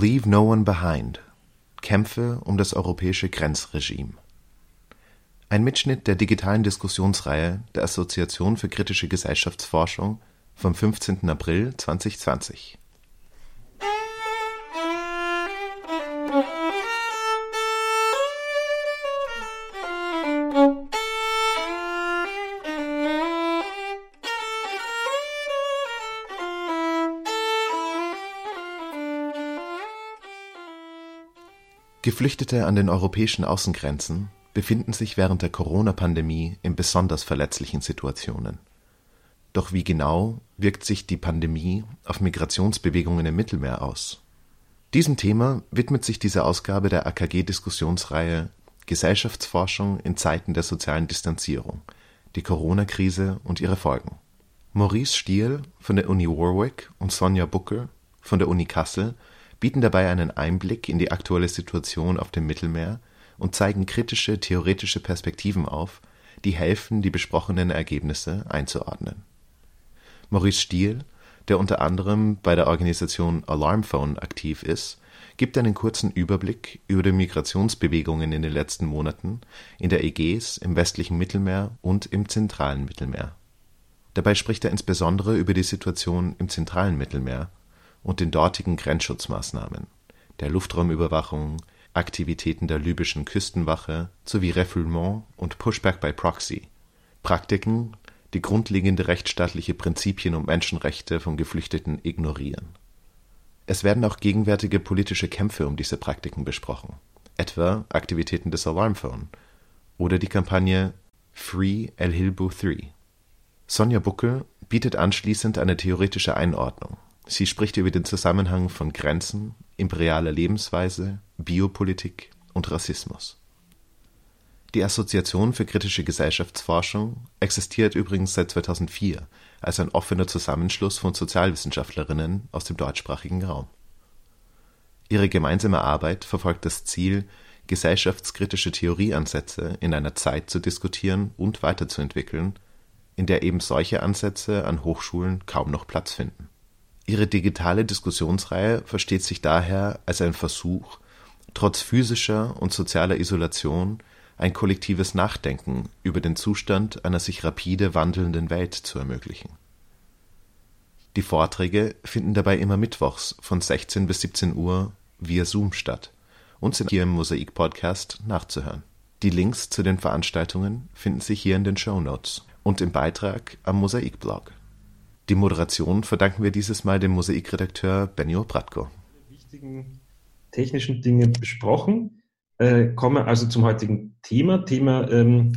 Leave No One Behind. Kämpfe um das europäische Grenzregime. Ein Mitschnitt der digitalen Diskussionsreihe der Assoziation für kritische Gesellschaftsforschung vom 15. April 2020. Geflüchtete an den europäischen Außengrenzen befinden sich während der Corona-Pandemie in besonders verletzlichen Situationen. Doch wie genau wirkt sich die Pandemie auf Migrationsbewegungen im Mittelmeer aus? Diesem Thema widmet sich diese Ausgabe der AKG-Diskussionsreihe Gesellschaftsforschung in Zeiten der sozialen Distanzierung, die Corona-Krise und ihre Folgen. Maurice Stiel von der Uni Warwick und Sonja Buckel von der Uni Kassel bieten dabei einen Einblick in die aktuelle Situation auf dem Mittelmeer und zeigen kritische theoretische Perspektiven auf, die helfen, die besprochenen Ergebnisse einzuordnen. Maurice Stiel, der unter anderem bei der Organisation Alarmphone aktiv ist, gibt einen kurzen Überblick über die Migrationsbewegungen in den letzten Monaten in der Ägäis, im westlichen Mittelmeer und im zentralen Mittelmeer. Dabei spricht er insbesondere über die Situation im zentralen Mittelmeer und den dortigen Grenzschutzmaßnahmen, der Luftraumüberwachung, Aktivitäten der libyschen Küstenwache sowie Refoulement und Pushback by Proxy, Praktiken, die grundlegende rechtsstaatliche Prinzipien und Menschenrechte von Geflüchteten ignorieren. Es werden auch gegenwärtige politische Kämpfe um diese Praktiken besprochen, etwa Aktivitäten des Alarmphone oder die Kampagne Free El Hilbu 3. Sonja Buckel bietet anschließend eine theoretische Einordnung Sie spricht über den Zusammenhang von Grenzen, imperialer Lebensweise, Biopolitik und Rassismus. Die Assoziation für kritische Gesellschaftsforschung existiert übrigens seit 2004 als ein offener Zusammenschluss von Sozialwissenschaftlerinnen aus dem deutschsprachigen Raum. Ihre gemeinsame Arbeit verfolgt das Ziel, gesellschaftskritische Theorieansätze in einer Zeit zu diskutieren und weiterzuentwickeln, in der eben solche Ansätze an Hochschulen kaum noch Platz finden Ihre digitale Diskussionsreihe versteht sich daher als ein Versuch, trotz physischer und sozialer Isolation ein kollektives Nachdenken über den Zustand einer sich rapide wandelnden Welt zu ermöglichen. Die Vorträge finden dabei immer mittwochs von 16 bis 17 Uhr via Zoom statt und sind hier im Mosaik-Podcast nachzuhören. Die Links zu den Veranstaltungen finden sich hier in den Show Notes und im Beitrag am Mosaik-Blog. Die Moderation verdanken wir dieses Mal dem Mosaikredakteur Benio Bratko. Wichtigen technischen Dinge besprochen. Äh, komme also zum heutigen Thema. Thema ähm,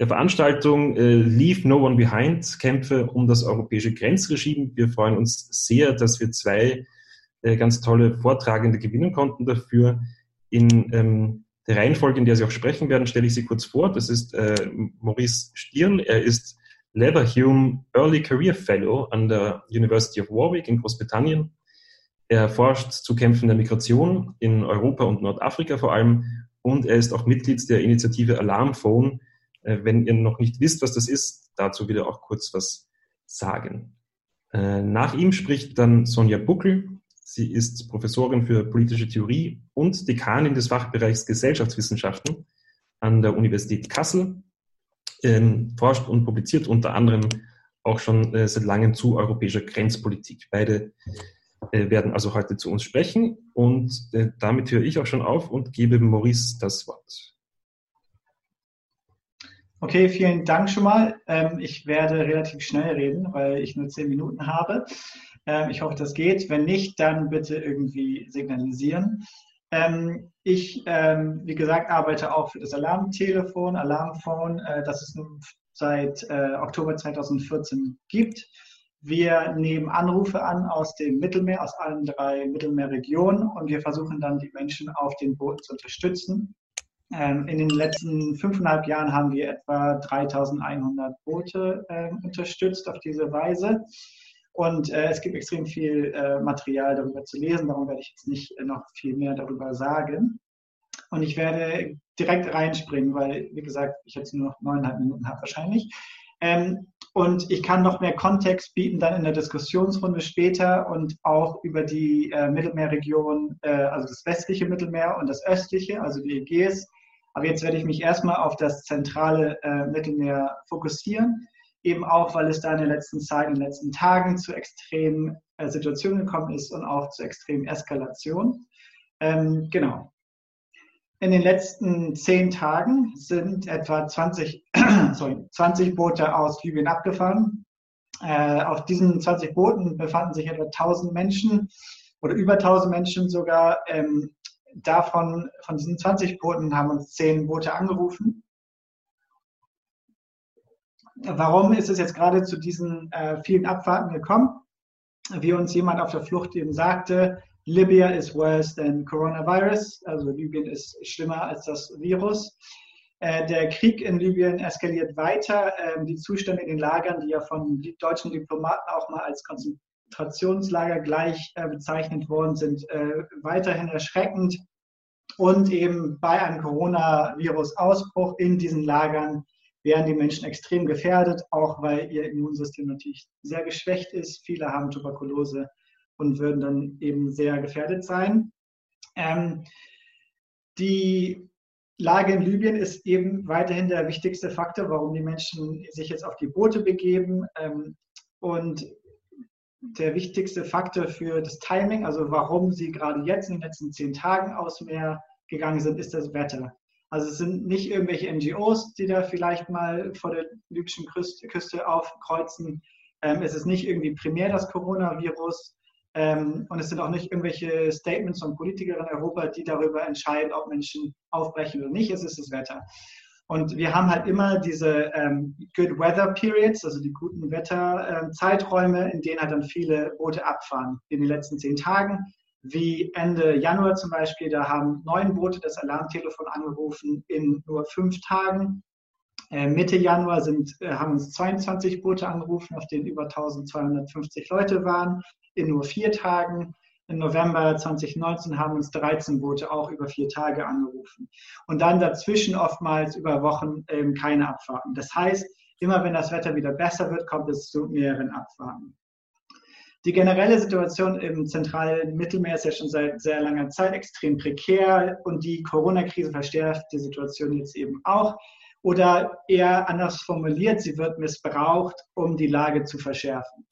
der Veranstaltung äh, Leave No One Behind, Kämpfe um das europäische Grenzregime. Wir freuen uns sehr, dass wir zwei äh, ganz tolle Vortragende gewinnen konnten dafür. In ähm, der Reihenfolge, in der Sie auch sprechen werden, stelle ich Sie kurz vor. Das ist äh, Maurice Stirn. Er ist Leverhulme Early Career Fellow an der University of Warwick in Großbritannien. Er forscht zu Kämpfen der Migration in Europa und Nordafrika vor allem und er ist auch Mitglied der Initiative Alarmphone. Äh, wenn ihr noch nicht wisst, was das ist, dazu will er auch kurz was sagen. Äh, nach ihm spricht dann Sonja Buckel. Sie ist Professorin für politische Theorie und Dekanin des Fachbereichs Gesellschaftswissenschaften an der Universität Kassel ähm, forscht und publiziert unter anderem auch schon äh, seit langem zu europäischer Grenzpolitik. Beide äh, werden also heute zu uns sprechen und äh, damit höre ich auch schon auf und gebe Maurice das Wort. Okay, vielen Dank schon mal. Ähm, ich werde relativ schnell reden, weil ich nur zehn Minuten habe. Ähm, ich hoffe, das geht. Wenn nicht, dann bitte irgendwie signalisieren. Ähm, ich, ähm, wie gesagt, arbeite auch für das Alarmtelefon, Alarmphone, äh, das es seit äh, Oktober 2014 gibt. Wir nehmen Anrufe an aus dem Mittelmeer, aus allen drei Mittelmeerregionen und wir versuchen dann die Menschen auf den Booten zu unterstützen. Ähm, in den letzten fünfeinhalb Jahren haben wir etwa 3100 Boote äh, unterstützt auf diese Weise. Und äh, es gibt extrem viel äh, Material darüber zu lesen, darum werde ich jetzt nicht äh, noch viel mehr darüber sagen. Und ich werde direkt reinspringen, weil, wie gesagt, ich jetzt nur noch neuneinhalb Minuten habe wahrscheinlich. Ähm, und ich kann noch mehr Kontext bieten dann in der Diskussionsrunde später und auch über die äh, Mittelmeerregion, äh, also das westliche Mittelmeer und das östliche, also die Ägäis. Aber jetzt werde ich mich erstmal auf das zentrale äh, Mittelmeer fokussieren, eben auch, weil es da in der letzten Zeit, in den letzten Tagen zu extremen äh, Situationen gekommen ist und auch zu extremen Eskalationen. Ähm, genau. In den letzten zehn Tagen sind etwa 20, sorry, 20 Boote aus Libyen abgefahren. Äh, auf diesen 20 Booten befanden sich etwa 1000 Menschen oder über 1000 Menschen sogar. Ähm, davon, von diesen 20 Booten haben uns 10 Boote angerufen. Warum ist es jetzt gerade zu diesen äh, vielen Abfahrten gekommen? Wie uns jemand auf der Flucht eben sagte, Libya is worse than coronavirus, also Libyen ist schlimmer als das Virus. Äh, der Krieg in Libyen eskaliert weiter. Ähm, die Zustände in den Lagern, die ja von deutschen Diplomaten auch mal als Konzentrationslager gleich äh, bezeichnet worden sind, äh, weiterhin erschreckend. Und eben bei einem Coronavirus-Ausbruch in diesen Lagern wären die Menschen extrem gefährdet, auch weil ihr Immunsystem natürlich sehr geschwächt ist. Viele haben Tuberkulose und würden dann eben sehr gefährdet sein. Ähm, die Lage in Libyen ist eben weiterhin der wichtigste Faktor, warum die Menschen sich jetzt auf die Boote begeben. Ähm, und der wichtigste Faktor für das Timing, also warum sie gerade jetzt in den letzten zehn Tagen aus Meer gegangen sind, ist das Wetter. Also es sind nicht irgendwelche NGOs, die da vielleicht mal vor der libyschen Küste aufkreuzen. Ähm, es ist nicht irgendwie primär das Coronavirus, ähm, und es sind auch nicht irgendwelche Statements von Politikern in Europa, die darüber entscheiden, ob Menschen aufbrechen oder nicht. Es ist das Wetter. Und wir haben halt immer diese ähm, Good Weather Periods, also die guten Wetterzeiträume, in denen halt dann viele Boote abfahren. In den letzten zehn Tagen, wie Ende Januar zum Beispiel, da haben neun Boote das Alarmtelefon angerufen in nur fünf Tagen. Äh, Mitte Januar sind, äh, haben uns 22 Boote angerufen, auf denen über 1250 Leute waren in nur vier Tagen. Im November 2019 haben uns 13 Boote auch über vier Tage angerufen. Und dann dazwischen oftmals über Wochen ähm, keine Abfahrten. Das heißt, immer wenn das Wetter wieder besser wird, kommt es zu mehreren Abfahrten. Die generelle Situation im zentralen Mittelmeer ist ja schon seit sehr langer Zeit extrem prekär und die Corona-Krise verstärkt die Situation jetzt eben auch. Oder eher anders formuliert, sie wird missbraucht, um die Lage zu verschärfen.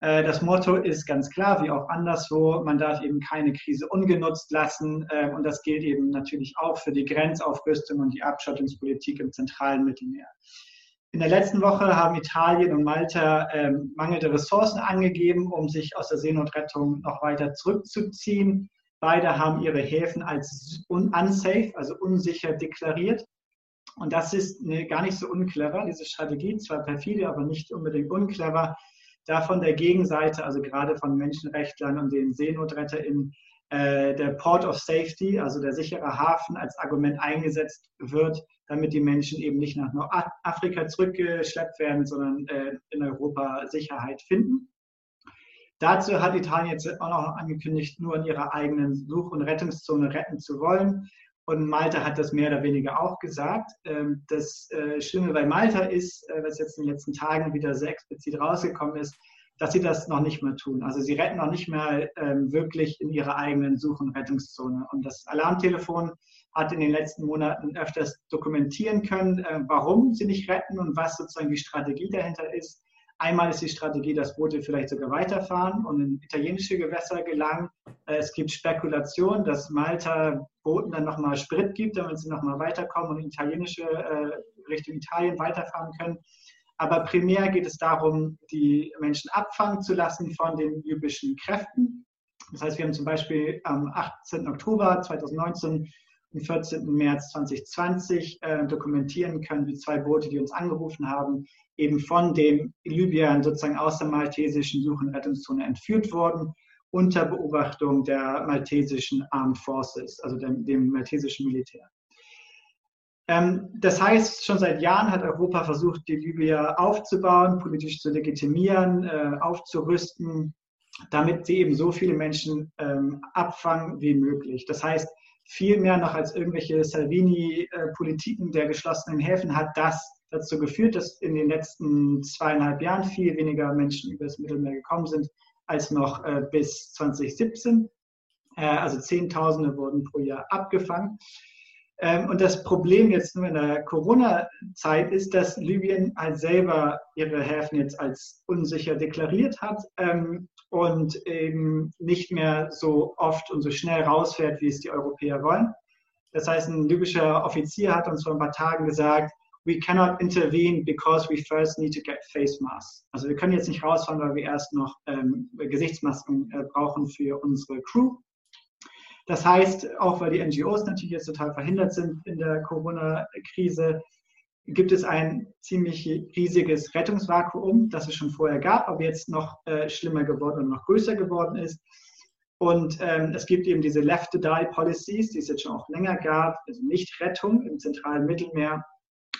Äh, das Motto ist ganz klar, wie auch anderswo, man darf eben keine Krise ungenutzt lassen. Äh, und das gilt eben natürlich auch für die Grenzaufrüstung und die Abschottungspolitik im zentralen Mittelmeer. In der letzten Woche haben Italien und Malta ähm, mangelnde Ressourcen angegeben, um sich aus der Seenotrettung noch weiter zurückzuziehen. Beide haben ihre Häfen als unsafe, also unsicher deklariert. Und das ist eine, gar nicht so unclever, diese Strategie, zwar perfide, aber nicht unbedingt unclever, da von der Gegenseite, also gerade von Menschenrechtlern und den SeenotretterInnen, äh, der Port of Safety, also der sichere Hafen, als Argument eingesetzt wird, damit die Menschen eben nicht nach Nordafrika zurückgeschleppt werden, sondern äh, in Europa Sicherheit finden. Dazu hat Italien jetzt auch noch angekündigt, nur in ihrer eigenen Such- und Rettungszone retten zu wollen. Und Malta hat das mehr oder weniger auch gesagt. Ähm, das äh, Schlimme bei Malta ist, äh, was jetzt in den letzten Tagen wieder sehr explizit rausgekommen ist, dass sie das noch nicht mehr tun. Also sie retten noch nicht mehr ähm, wirklich in ihrer eigenen Such- und Rettungszone. Und das Alarmtelefon hat in den letzten Monaten öfters dokumentieren können, äh, warum sie nicht retten und was sozusagen die Strategie dahinter ist. Einmal ist die Strategie, dass Boote vielleicht sogar weiterfahren und in italienische Gewässer gelangen. Äh, es gibt Spekulationen, dass Malta Booten dann nochmal Sprit gibt, damit sie nochmal weiterkommen und in italienische äh, Richtung Italien weiterfahren können. Aber primär geht es darum, die Menschen abfangen zu lassen von den libyschen Kräften. Das heißt, wir haben zum Beispiel am 18. Oktober 2019 und 14. März 2020 äh, dokumentieren können, wie zwei Boote, die uns angerufen haben, eben von den Libyern sozusagen aus der maltesischen Such- und Rettungszone entführt wurden, unter Beobachtung der maltesischen Armed Forces, also dem, dem maltesischen Militär. Ähm, das heißt, schon seit Jahren hat Europa versucht, die Libyer aufzubauen, politisch zu legitimieren, äh, aufzurüsten, damit sie eben so viele Menschen ähm, abfangen wie möglich. Das heißt, viel mehr noch als irgendwelche Salvini-Politiken der geschlossenen Häfen hat das dazu geführt, dass in den letzten zweieinhalb Jahren viel weniger Menschen über das Mittelmeer gekommen sind als noch äh, bis 2017. Äh, also Zehntausende wurden pro Jahr abgefangen. Ähm, und das Problem jetzt nur in der Corona-Zeit ist, dass Libyen halt selber ihre Häfen jetzt als unsicher deklariert hat ähm, und eben nicht mehr so oft und so schnell rausfährt, wie es die Europäer wollen. Das heißt, ein libyscher Offizier hat uns vor ein paar Tagen gesagt, we cannot intervene because we first need to get face masks. Also wir können jetzt nicht rausfahren, weil wir erst noch ähm, Gesichtsmasken äh, brauchen für unsere Crew. Das heißt, auch weil die NGOs natürlich jetzt total verhindert sind in der Corona-Krise, gibt es ein ziemlich riesiges Rettungsvakuum, das es schon vorher gab, aber jetzt noch äh, schlimmer geworden und noch größer geworden ist. Und ähm, es gibt eben diese Left-to-Die-Policies, die es jetzt schon auch länger gab, also nicht Rettung im zentralen Mittelmeer.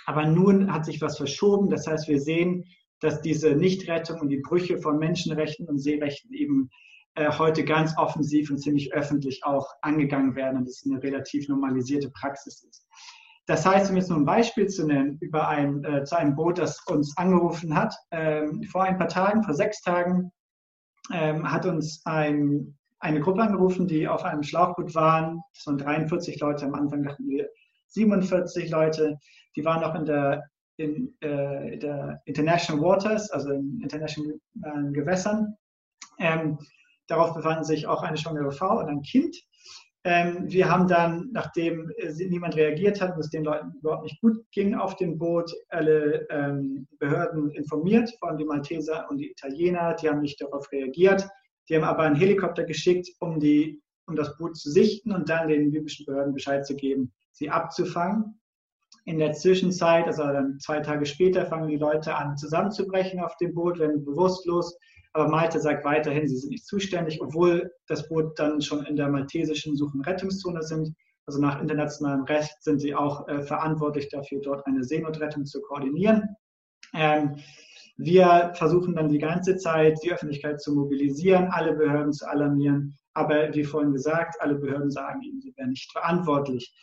Aber nun hat sich was verschoben. Das heißt, wir sehen, dass diese Nichtrettung und die Brüche von Menschenrechten und Seerechten eben äh, heute ganz offensiv und ziemlich öffentlich auch angegangen werden und es eine relativ normalisierte Praxis ist. Das heißt, um jetzt nur ein Beispiel zu nennen, über ein, äh, zu einem Boot, das uns angerufen hat, ähm, vor ein paar Tagen, vor sechs Tagen, ähm, hat uns ein, eine Gruppe angerufen, die auf einem Schlauchboot waren. Das waren 43 Leute, am Anfang dachten wir 47 Leute. Die waren noch in der, in, äh, der International Waters, also in internationalen Gewässern. Ähm, Darauf befanden sich auch eine schwangere Frau und ein Kind. Ähm, wir haben dann, nachdem niemand reagiert hat und es den Leuten überhaupt nicht gut ging auf dem Boot, alle ähm, Behörden informiert, vor allem die Malteser und die Italiener. Die haben nicht darauf reagiert. Die haben aber einen Helikopter geschickt, um, die, um das Boot zu sichten und dann den libyschen Behörden Bescheid zu geben, sie abzufangen. In der Zwischenzeit, also dann zwei Tage später, fangen die Leute an zusammenzubrechen auf dem Boot, werden bewusstlos aber Malta sagt weiterhin, sie sind nicht zuständig, obwohl das Boot dann schon in der maltesischen Such- und Rettungszone sind. Also nach internationalem Recht sind sie auch äh, verantwortlich dafür, dort eine Seenotrettung zu koordinieren. Ähm, wir versuchen dann die ganze Zeit, die Öffentlichkeit zu mobilisieren, alle Behörden zu alarmieren. Aber wie vorhin gesagt, alle Behörden sagen ihnen, sie wären nicht verantwortlich.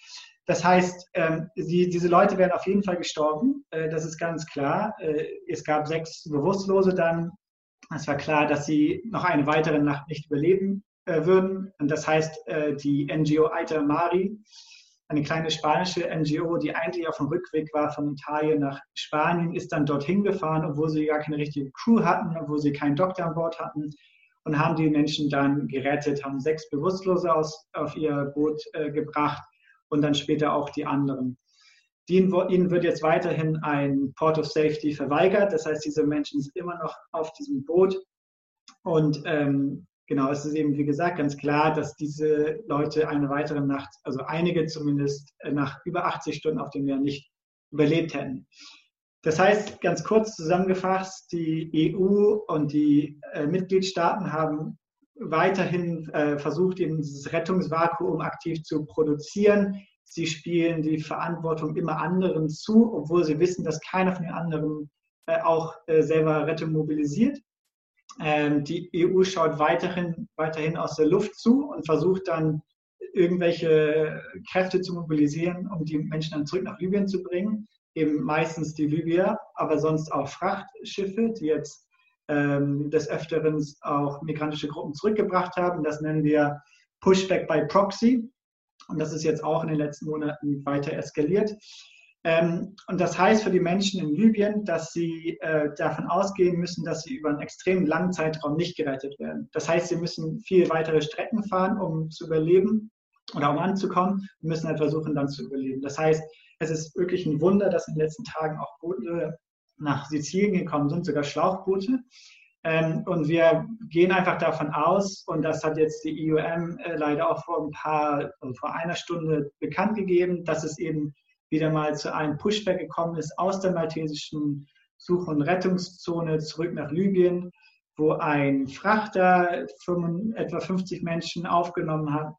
Das heißt, ähm, die, diese Leute wären auf jeden Fall gestorben. Äh, das ist ganz klar. Äh, es gab sechs Bewusstlose dann es war klar, dass sie noch eine weitere Nacht nicht überleben äh, würden. Und das heißt, äh, die NGO Aita Mari, eine kleine spanische NGO, die eigentlich auf dem Rückweg war von Italien nach Spanien, ist dann dorthin gefahren, obwohl sie gar keine richtige Crew hatten, obwohl sie keinen Doktor an Bord hatten und haben die Menschen dann gerettet, haben sechs Bewusstlose aus, auf ihr Boot äh, gebracht und dann später auch die anderen. Ihnen wird jetzt weiterhin ein Port of Safety verweigert. Das heißt, diese Menschen sind immer noch auf diesem Boot. Und ähm, genau, es ist eben, wie gesagt, ganz klar, dass diese Leute eine weitere Nacht, also einige zumindest, äh, nach über 80 Stunden auf dem Meer nicht überlebt hätten. Das heißt, ganz kurz zusammengefasst, die EU und die äh, Mitgliedstaaten haben weiterhin äh, versucht, eben dieses Rettungsvakuum aktiv zu produzieren. Sie spielen die Verantwortung immer anderen zu, obwohl sie wissen, dass keiner von den anderen äh, auch äh, selber Rettung mobilisiert. Ähm, die EU schaut weiterhin, weiterhin aus der Luft zu und versucht dann irgendwelche Kräfte zu mobilisieren, um die Menschen dann zurück nach Libyen zu bringen. Eben meistens die Libyer, aber sonst auch Frachtschiffe, die jetzt ähm, des Öfteren auch migrantische Gruppen zurückgebracht haben. Das nennen wir Pushback by Proxy. Und das ist jetzt auch in den letzten Monaten weiter eskaliert. Ähm, und das heißt für die Menschen in Libyen, dass sie äh, davon ausgehen müssen, dass sie über einen extrem langen Zeitraum nicht gerettet werden. Das heißt, sie müssen viel weitere Strecken fahren, um zu überleben oder um anzukommen und müssen halt versuchen, dann zu überleben. Das heißt, es ist wirklich ein Wunder, dass in den letzten Tagen auch Boote nach Sizilien gekommen sind, sogar Schlauchboote. Ähm, und wir gehen einfach davon aus, und das hat jetzt die IOM äh, leider auch vor ein paar, also vor einer Stunde bekannt gegeben, dass es eben wieder mal zu einem Pushback gekommen ist aus der maltesischen Such- und Rettungszone zurück nach Libyen, wo ein Frachter 5, etwa 50 Menschen aufgenommen hat,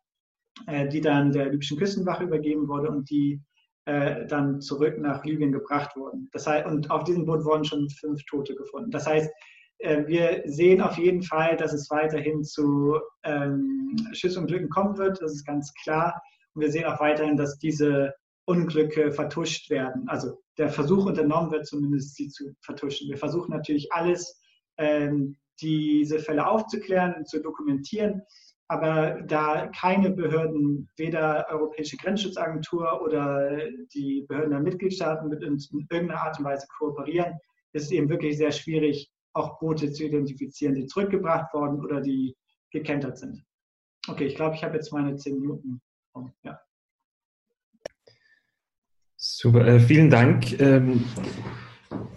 äh, die dann der libyschen Küstenwache übergeben wurde und die äh, dann zurück nach Libyen gebracht wurden. Das heißt, und auf diesem Boot wurden schon fünf Tote gefunden. Das heißt, wir sehen auf jeden Fall, dass es weiterhin zu ähm, Schüssen und Glücken kommen wird. Das ist ganz klar. Und wir sehen auch weiterhin, dass diese Unglücke vertuscht werden. Also der Versuch unternommen wird, zumindest sie zu vertuschen. Wir versuchen natürlich alles, ähm, diese Fälle aufzuklären und zu dokumentieren. Aber da keine Behörden, weder Europäische Grenzschutzagentur oder die Behörden der Mitgliedstaaten mit uns in irgendeiner Art und Weise kooperieren, ist es eben wirklich sehr schwierig, auch Boote zu identifizieren, die zurückgebracht worden oder die gekentert sind. Okay, ich glaube, ich habe jetzt meine zehn Minuten. Ja. Super, äh, vielen Dank ähm,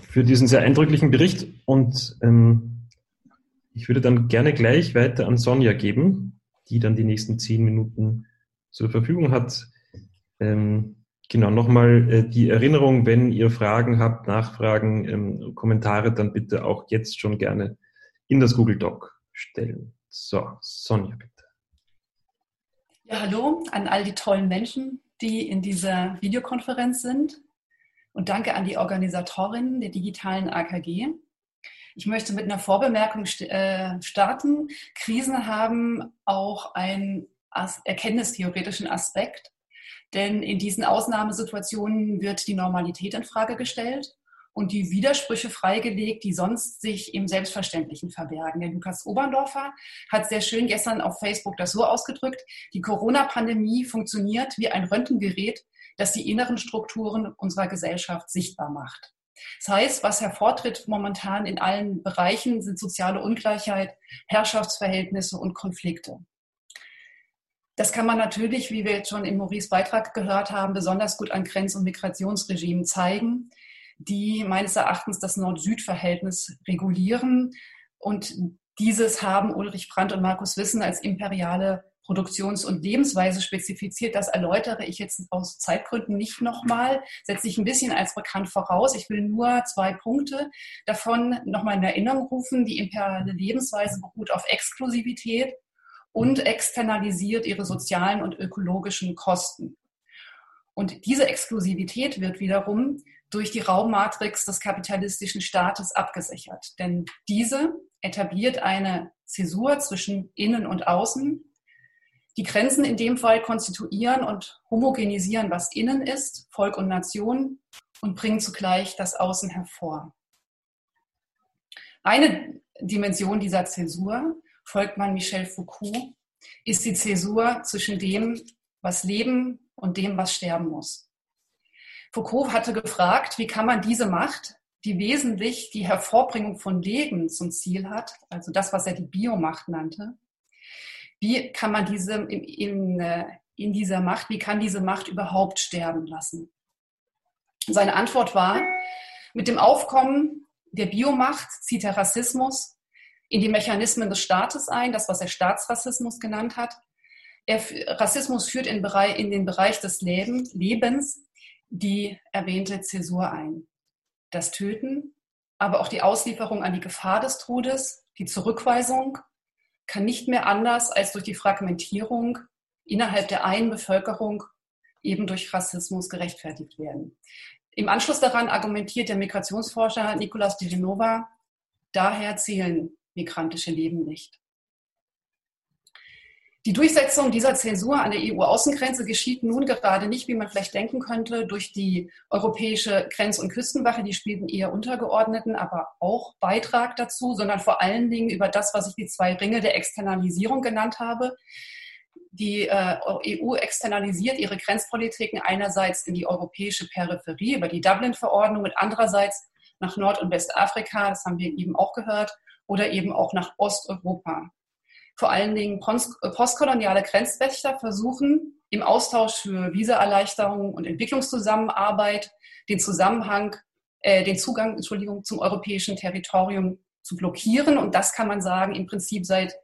für diesen sehr eindrücklichen Bericht und ähm, ich würde dann gerne gleich weiter an Sonja geben, die dann die nächsten zehn Minuten zur Verfügung hat. Ähm, genau, nochmal äh, die Erinnerung, wenn ihr Fragen habt, Nachfragen, ähm, Kommentare, dann bitte auch jetzt schon gerne in das Google Doc stellen. So, Sonja, bitte. Ja, hallo an all die tollen Menschen, die in dieser Videokonferenz sind. Und danke an die Organisatorinnen der digitalen AKG. Ich möchte mit einer Vorbemerkung äh, starten. Krisen haben auch einen erkenntnistheoretischen Aspekt, denn in diesen Ausnahmesituationen wird die Normalität in Frage gestellt und die Widersprüche freigelegt, die sonst sich im Selbstverständlichen verbergen. Der Lukas Oberndorfer hat sehr schön gestern auf Facebook das so ausgedrückt, die Corona-Pandemie funktioniert wie ein Röntgengerät, das die inneren Strukturen unserer Gesellschaft sichtbar macht. Das heißt, was hervortritt momentan in allen Bereichen, sind soziale Ungleichheit, Herrschaftsverhältnisse und Konflikte. Das kann man natürlich, wie wir jetzt schon in Maurice Beitrag gehört haben, besonders gut an Grenz- und Migrationsregimen zeigen die meines Erachtens das Nord-Süd-Verhältnis regulieren. Und dieses haben Ulrich Brandt und Markus Wissen als imperiale Produktions- und Lebensweise spezifiziert. Das erläutere ich jetzt aus Zeitgründen nicht nochmal, setze ich ein bisschen als bekannt voraus. Ich will nur zwei Punkte davon nochmal in Erinnerung rufen. Die imperiale Lebensweise beruht auf Exklusivität und externalisiert ihre sozialen und ökologischen Kosten. Und diese Exklusivität wird wiederum durch die Raummatrix des kapitalistischen Staates abgesichert. Denn diese etabliert eine Zäsur zwischen Innen und Außen. Die Grenzen in dem Fall konstituieren und homogenisieren, was innen ist, Volk und Nation, und bringen zugleich das Außen hervor. Eine Dimension dieser Zäsur, folgt man Michel Foucault, ist die Zäsur zwischen dem, was leben und dem, was sterben muss. Foucault hatte gefragt, wie kann man diese Macht, die wesentlich die Hervorbringung von Leben zum Ziel hat, also das, was er die Biomacht nannte, wie kann man diese in, in, äh, in dieser Macht, wie kann diese Macht überhaupt sterben lassen? Seine Antwort war, mit dem Aufkommen der Biomacht zieht der Rassismus in die Mechanismen des Staates ein, das, was er Staatsrassismus genannt hat. Er, Rassismus führt in, Bereich, in den Bereich des Lebens, Lebens die erwähnte Zäsur ein. Das Töten, aber auch die Auslieferung an die Gefahr des Todes, die Zurückweisung kann nicht mehr anders als durch die Fragmentierung innerhalb der einen Bevölkerung eben durch Rassismus gerechtfertigt werden. Im Anschluss daran argumentiert der Migrationsforscher Nicolas de Genova, daher zählen migrantische Leben nicht. Die Durchsetzung dieser Zäsur an der EU-Außengrenze geschieht nun gerade nicht, wie man vielleicht denken könnte, durch die europäische Grenz- und Küstenwache. Die spielt einen eher untergeordneten, aber auch Beitrag dazu, sondern vor allen Dingen über das, was ich die zwei Ringe der Externalisierung genannt habe. Die äh, EU externalisiert ihre Grenzpolitiken einerseits in die europäische Peripherie über die Dublin-Verordnung und andererseits nach Nord- und Westafrika, das haben wir eben auch gehört, oder eben auch nach Osteuropa vor allen Dingen äh, postkoloniale Grenzwächter versuchen, im Austausch für Visaerleichterungen und Entwicklungszusammenarbeit den Zusammenhang, äh, den Zugang, Entschuldigung, zum europäischen Territorium zu blockieren. Und das kann man sagen, im Prinzip seit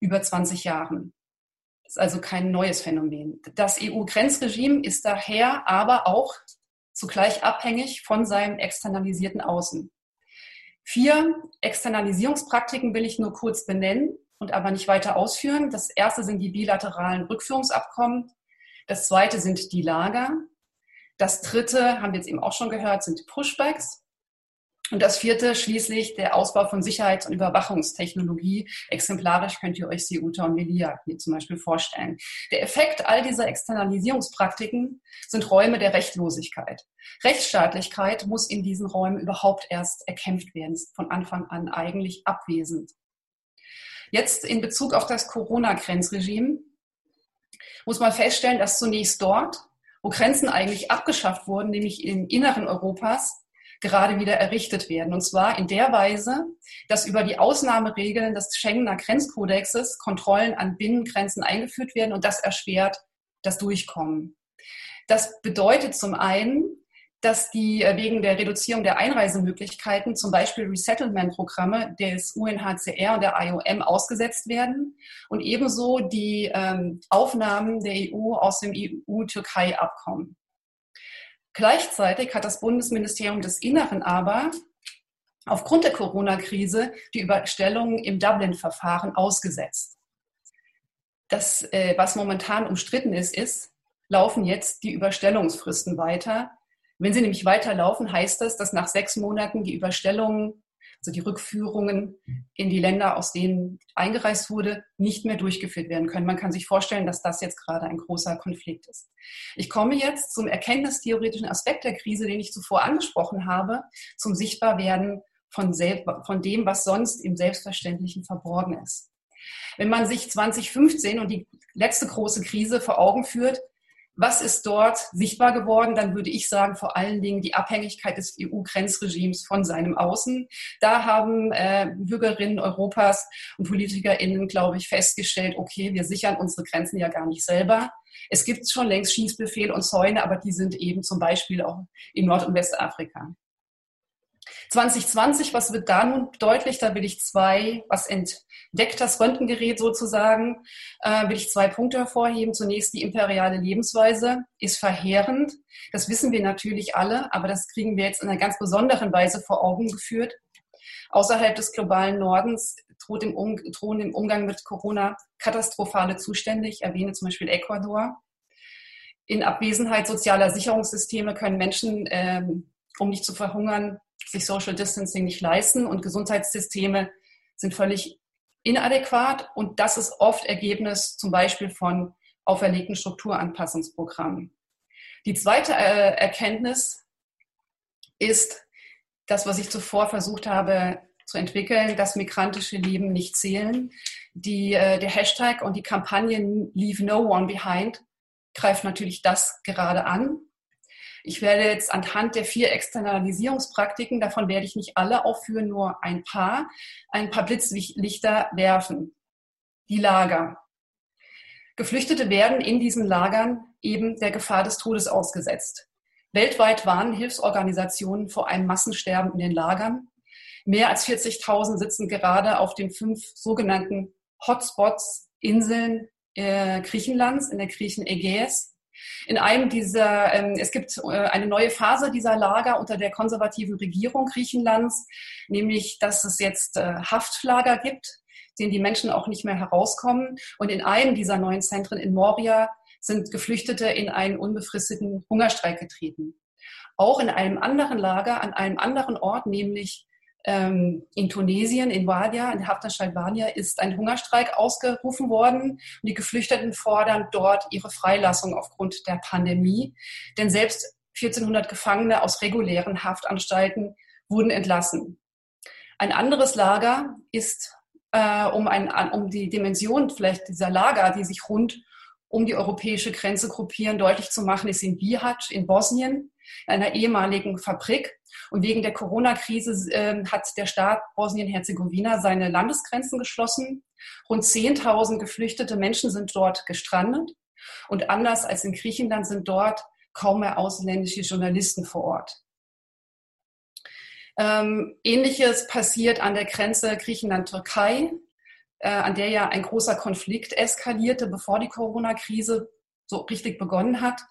über 20 Jahren. Das ist also kein neues Phänomen. Das EU-Grenzregime ist daher aber auch zugleich abhängig von seinem externalisierten Außen. Vier Externalisierungspraktiken will ich nur kurz benennen und aber nicht weiter ausführen. Das erste sind die bilateralen Rückführungsabkommen. Das zweite sind die Lager. Das dritte, haben wir jetzt eben auch schon gehört, sind Pushbacks. Und das vierte schließlich der Ausbau von Sicherheits- und Überwachungstechnologie. Exemplarisch könnt ihr euch Ceuta und Melilla hier zum Beispiel vorstellen. Der Effekt all dieser Externalisierungspraktiken sind Räume der Rechtlosigkeit. Rechtsstaatlichkeit muss in diesen Räumen überhaupt erst erkämpft werden, ist von Anfang an eigentlich abwesend. Jetzt in Bezug auf das Corona-Grenzregime muss man feststellen, dass zunächst dort, wo Grenzen eigentlich abgeschafft wurden, nämlich im Inneren Europas, gerade wieder errichtet werden. Und zwar in der Weise, dass über die Ausnahmeregeln des Schengener Grenzkodexes Kontrollen an Binnengrenzen eingeführt werden und das erschwert das Durchkommen. Das bedeutet zum einen, dass die äh, wegen der Reduzierung der Einreisemöglichkeiten zum Beispiel Resettlement-Programme des UNHCR und der IOM ausgesetzt werden und ebenso die ähm, Aufnahmen der EU aus dem EU-Türkei-Abkommen. Gleichzeitig hat das Bundesministerium des Inneren aber aufgrund der Corona-Krise die Überstellungen im Dublin-Verfahren ausgesetzt. Das, äh, was momentan umstritten ist, ist, laufen jetzt die Überstellungsfristen weiter. Wenn sie nämlich weiterlaufen, heißt das, dass nach sechs Monaten die Überstellungen also die Rückführungen in die Länder, aus denen eingereist wurde, nicht mehr durchgeführt werden können. Man kann sich vorstellen, dass das jetzt gerade ein großer Konflikt ist. Ich komme jetzt zum erkenntnistheoretischen Aspekt der Krise, den ich zuvor angesprochen habe, zum Sichtbarwerden von, von dem, was sonst im Selbstverständlichen verborgen ist. Wenn man sich 2015 und die letzte große Krise vor Augen führt, was ist dort sichtbar geworden? Dann würde ich sagen, vor allen Dingen die Abhängigkeit des EU-Grenzregimes von seinem Außen. Da haben äh, Bürgerinnen Europas und PolitikerInnen, glaube ich, festgestellt, okay, wir sichern unsere Grenzen ja gar nicht selber. Es gibt schon längst Schießbefehl und Zäune, aber die sind eben zum Beispiel auch in Nord- und Westafrika. 2020, was wird da nun deutlich? Da will ich zwei, was entdeckt das Röntgengerät sozusagen, äh, will ich zwei Punkte hervorheben. Zunächst die imperiale Lebensweise ist verheerend. Das wissen wir natürlich alle, aber das kriegen wir jetzt in einer ganz besonderen Weise vor Augen geführt. Außerhalb des globalen Nordens droht im um, drohen im Umgang mit Corona katastrophale Zustände. Ich erwähne zum Beispiel Ecuador. In Abwesenheit sozialer Sicherungssysteme können Menschen, ähm, um nicht zu verhungern, sich Social Distancing nicht leisten und Gesundheitssysteme sind völlig inadäquat und das ist oft Ergebnis zum Beispiel von auferlegten Strukturanpassungsprogrammen. Die zweite äh, Erkenntnis ist das, was ich zuvor versucht habe zu entwickeln, dass migrantische Leben nicht zählen. Die, äh, der Hashtag und die Kampagne Leave No One Behind greift natürlich das gerade an. Ich werde jetzt anhand der vier Externalisierungspraktiken, davon werde ich nicht alle aufführen, nur ein paar, ein paar Blitzlichter werfen. Die Lager. Geflüchtete werden in diesen Lagern eben der Gefahr des Todes ausgesetzt. Weltweit warnen Hilfsorganisationen vor einem Massensterben in den Lagern. Mehr als 40.000 sitzen gerade auf den fünf sogenannten Hotspots, Inseln äh, Griechenlands, in der Griechen Ägäis. In einem dieser, ähm, es gibt äh, eine neue Phase dieser Lager unter der konservativen Regierung Griechenlands, nämlich, dass es jetzt äh, Haftlager gibt, denen die Menschen auch nicht mehr herauskommen. Und in einem dieser neuen Zentren in Moria sind Geflüchtete in einen unbefristeten Hungerstreik getreten. Auch in einem anderen Lager, an einem anderen Ort, nämlich ähm, in Tunesien, in Wadia, in Haftanstalt Wadia, ist ein Hungerstreik ausgerufen worden. Und die Geflüchteten fordern dort ihre Freilassung aufgrund der Pandemie. Denn selbst 1400 Gefangene aus regulären Haftanstalten wurden entlassen. Ein anderes Lager ist, äh, um, ein, um die Dimension vielleicht dieser Lager, die sich rund um die europäische Grenze gruppieren, deutlich zu machen, ist in Bihać in Bosnien, einer ehemaligen Fabrik. Und wegen der Corona-Krise äh, hat der Staat Bosnien-Herzegowina seine Landesgrenzen geschlossen. Rund 10.000 geflüchtete Menschen sind dort gestrandet. Und anders als in Griechenland sind dort kaum mehr ausländische Journalisten vor Ort. Ähm, Ähnliches passiert an der Grenze Griechenland-Türkei, äh, an der ja ein großer Konflikt eskalierte, bevor die Corona-Krise so richtig begonnen hat.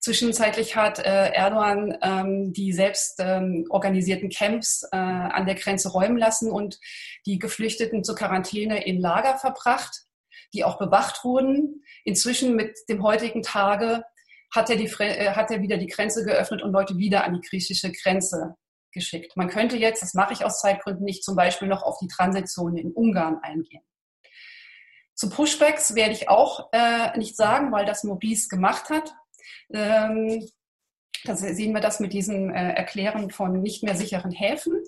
Zwischenzeitlich hat äh, Erdogan ähm, die selbst ähm, organisierten Camps äh, an der Grenze räumen lassen und die Geflüchteten zur Quarantäne in Lager verbracht, die auch bewacht wurden. Inzwischen mit dem heutigen Tage hat er, die, äh, hat er wieder die Grenze geöffnet und Leute wieder an die griechische Grenze geschickt. Man könnte jetzt, das mache ich aus Zeitgründen nicht, zum Beispiel noch auf die Transition in Ungarn eingehen. Zu Pushbacks werde ich auch äh, nicht sagen, weil das Maurice gemacht hat. Ähm, da sehen wir das mit diesem äh, Erklären von nicht mehr sicheren Häfen.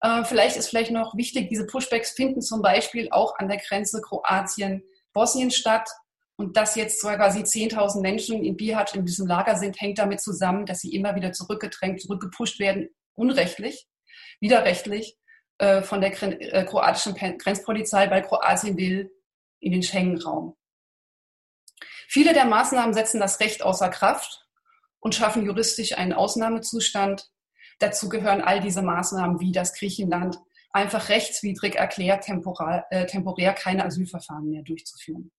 Äh, vielleicht ist vielleicht noch wichtig, diese Pushbacks finden zum Beispiel auch an der Grenze Kroatien-Bosnien statt. Und dass jetzt zwar quasi 10.000 Menschen in Bihać in diesem Lager sind, hängt damit zusammen, dass sie immer wieder zurückgedrängt, zurückgepusht werden, unrechtlich, widerrechtlich äh, von der äh, kroatischen Grenzpolizei, weil Kroatien will in den Schengen-Raum. Viele der Maßnahmen setzen das Recht außer Kraft und schaffen juristisch einen Ausnahmezustand. Dazu gehören all diese Maßnahmen, wie das Griechenland einfach rechtswidrig erklärt, temporal, äh, temporär keine Asylverfahren mehr durchzuführen.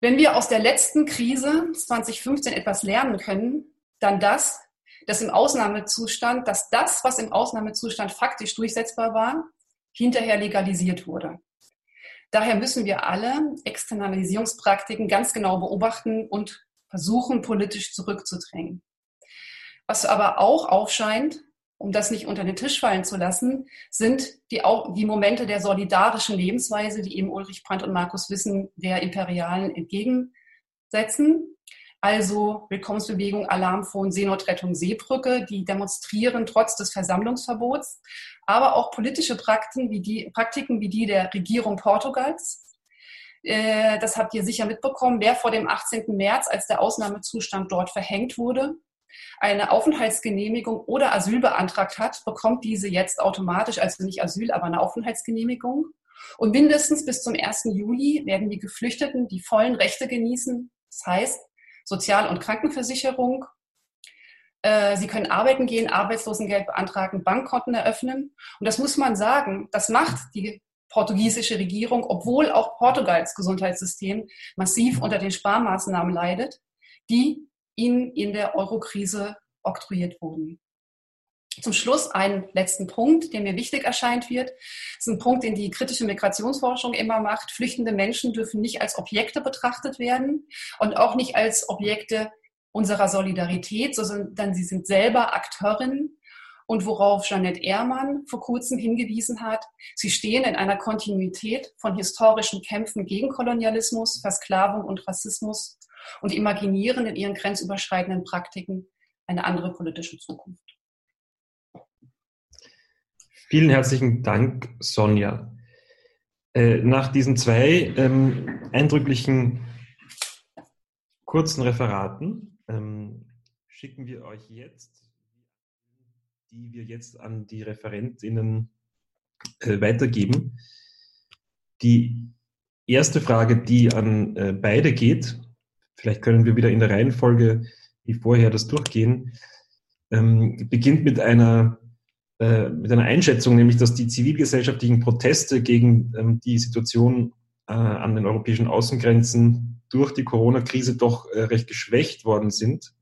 Wenn wir aus der letzten Krise 2015 etwas lernen können, dann das, dass im Ausnahmezustand, dass das, was im Ausnahmezustand faktisch durchsetzbar war, hinterher legalisiert wurde. Daher müssen wir alle Externalisierungspraktiken ganz genau beobachten und versuchen, politisch zurückzudrängen. Was aber auch aufscheint, um das nicht unter den Tisch fallen zu lassen, sind die, die Momente der solidarischen Lebensweise, die eben Ulrich Brandt und Markus Wissen der Imperialen entgegensetzen. Also Willkommensbewegung, Alarmphone, Seenotrettung, Seebrücke, die demonstrieren trotz des Versammlungsverbots, aber auch politische Praktiken wie die, Praktiken wie die der Regierung Portugals, äh, das habt ihr sicher mitbekommen, wer vor dem 18. März, als der Ausnahmezustand dort verhängt wurde, eine Aufenthaltsgenehmigung oder Asyl beantragt hat, bekommt diese jetzt automatisch, also nicht Asyl, aber eine Aufenthaltsgenehmigung. Und mindestens bis zum 1. Juli werden die Geflüchteten die vollen Rechte genießen. Das heißt, Sozial- und Krankenversicherung. Äh, sie können arbeiten gehen, Arbeitslosengeld beantragen, Bankkonten eröffnen. Und das muss man sagen, das macht die portugiesische Regierung, obwohl auch Portugals Gesundheitssystem massiv unter den Sparmaßnahmen leidet, die ihnen in der Eurokrise oktroyiert wurden. Zum Schluss einen letzten Punkt, der mir wichtig erscheint wird. Das ist ein Punkt, den die kritische Migrationsforschung immer macht. Flüchtende Menschen dürfen nicht als Objekte betrachtet werden und auch nicht als Objekte unserer Solidarität, sondern sie sind selber Akteurinnen und worauf Jeanette Ehrmann vor kurzem hingewiesen hat, sie stehen in einer Kontinuität von historischen Kämpfen gegen Kolonialismus, Versklavung und Rassismus und imaginieren in ihren grenzüberschreitenden Praktiken eine andere politische Zukunft. Vielen herzlichen Dank, Sonja. Äh, nach diesen zwei ähm, eindrücklichen kurzen Referaten ähm, schicken wir euch jetzt die wir jetzt an die Referentinnen äh, weitergeben. Die erste Frage, die an äh, beide geht, vielleicht können wir wieder in der Reihenfolge wie vorher das durchgehen, ähm, beginnt mit einer, äh, mit einer Einschätzung, nämlich dass die zivilgesellschaftlichen Proteste gegen ähm, die Situation äh, an den europäischen Außengrenzen durch die Corona-Krise doch äh, recht geschwächt worden sind.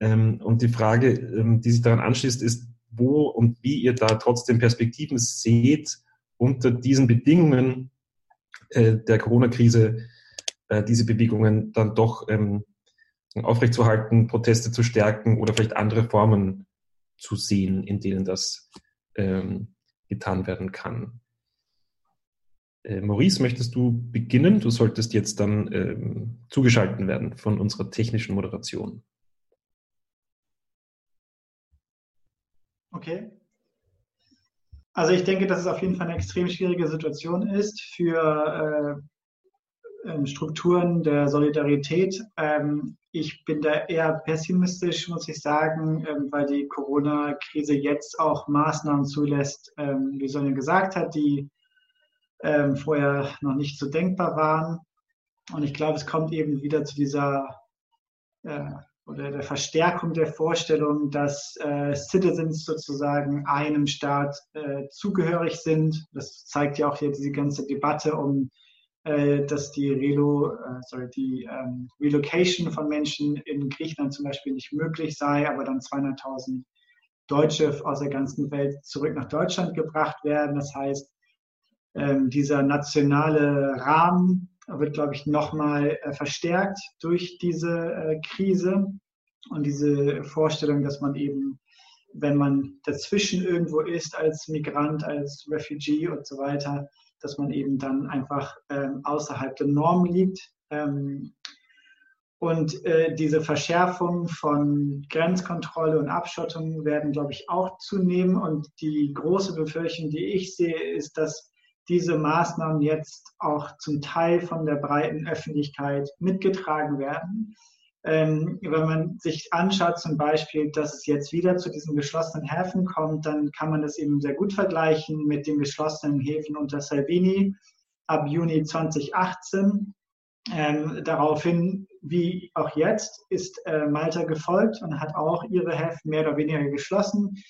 Ähm, und die Frage, ähm, die sich daran anschließt, ist, wo und wie ihr da trotzdem Perspektiven seht, unter diesen Bedingungen äh, der Corona-Krise äh, diese Bewegungen dann doch ähm, aufrechtzuerhalten, Proteste zu stärken oder vielleicht andere Formen zu sehen, in denen das ähm, getan werden kann. Äh, Maurice, möchtest du beginnen? Du solltest jetzt dann ähm, zugeschaltet werden von unserer technischen Moderation. Okay. Also ich denke, dass es auf jeden Fall eine extrem schwierige Situation ist für äh, Strukturen der Solidarität. Ähm, ich bin da eher pessimistisch, muss ich sagen, ähm, weil die Corona-Krise jetzt auch Maßnahmen zulässt, ähm, wie Sonja gesagt hat, die ähm, vorher noch nicht so denkbar waren. Und ich glaube, es kommt eben wieder zu dieser äh, oder der Verstärkung der Vorstellung, dass äh, Citizens sozusagen einem Staat äh, zugehörig sind. Das zeigt ja auch hier diese ganze Debatte um, dass die, Relo, äh, sorry, die ähm, Relocation von Menschen in Griechenland zum Beispiel nicht möglich sei, aber dann 200.000 Deutsche aus der ganzen Welt zurück nach Deutschland gebracht werden. Das heißt, ähm, dieser nationale Rahmen wird, glaube ich, nochmal äh, verstärkt durch diese äh, Krise und diese Vorstellung, dass man eben wenn man dazwischen irgendwo ist als Migrant, als Refugee und so weiter, dass man eben dann einfach ähm, außerhalb der Norm liegt. Ähm, und äh, diese Verschärfung von Grenzkontrolle und Abschottung werden, glaube ich, auch zunehmen. Und die große Befürchtung, die ich sehe, ist, dass diese Maßnahmen jetzt auch zum Teil von der breiten Öffentlichkeit mitgetragen werden. Ähm, wenn man sich anschaut, zum Beispiel, dass es jetzt wieder zu diesen geschlossenen Häfen kommt, dann kann man das eben sehr gut vergleichen mit den geschlossenen Häfen unter Salvini ab Juni 2018. Ähm, daraufhin, wie auch jetzt, ist äh, Malta gefolgt und hat auch ihre Häfen mehr oder weniger geschlossen.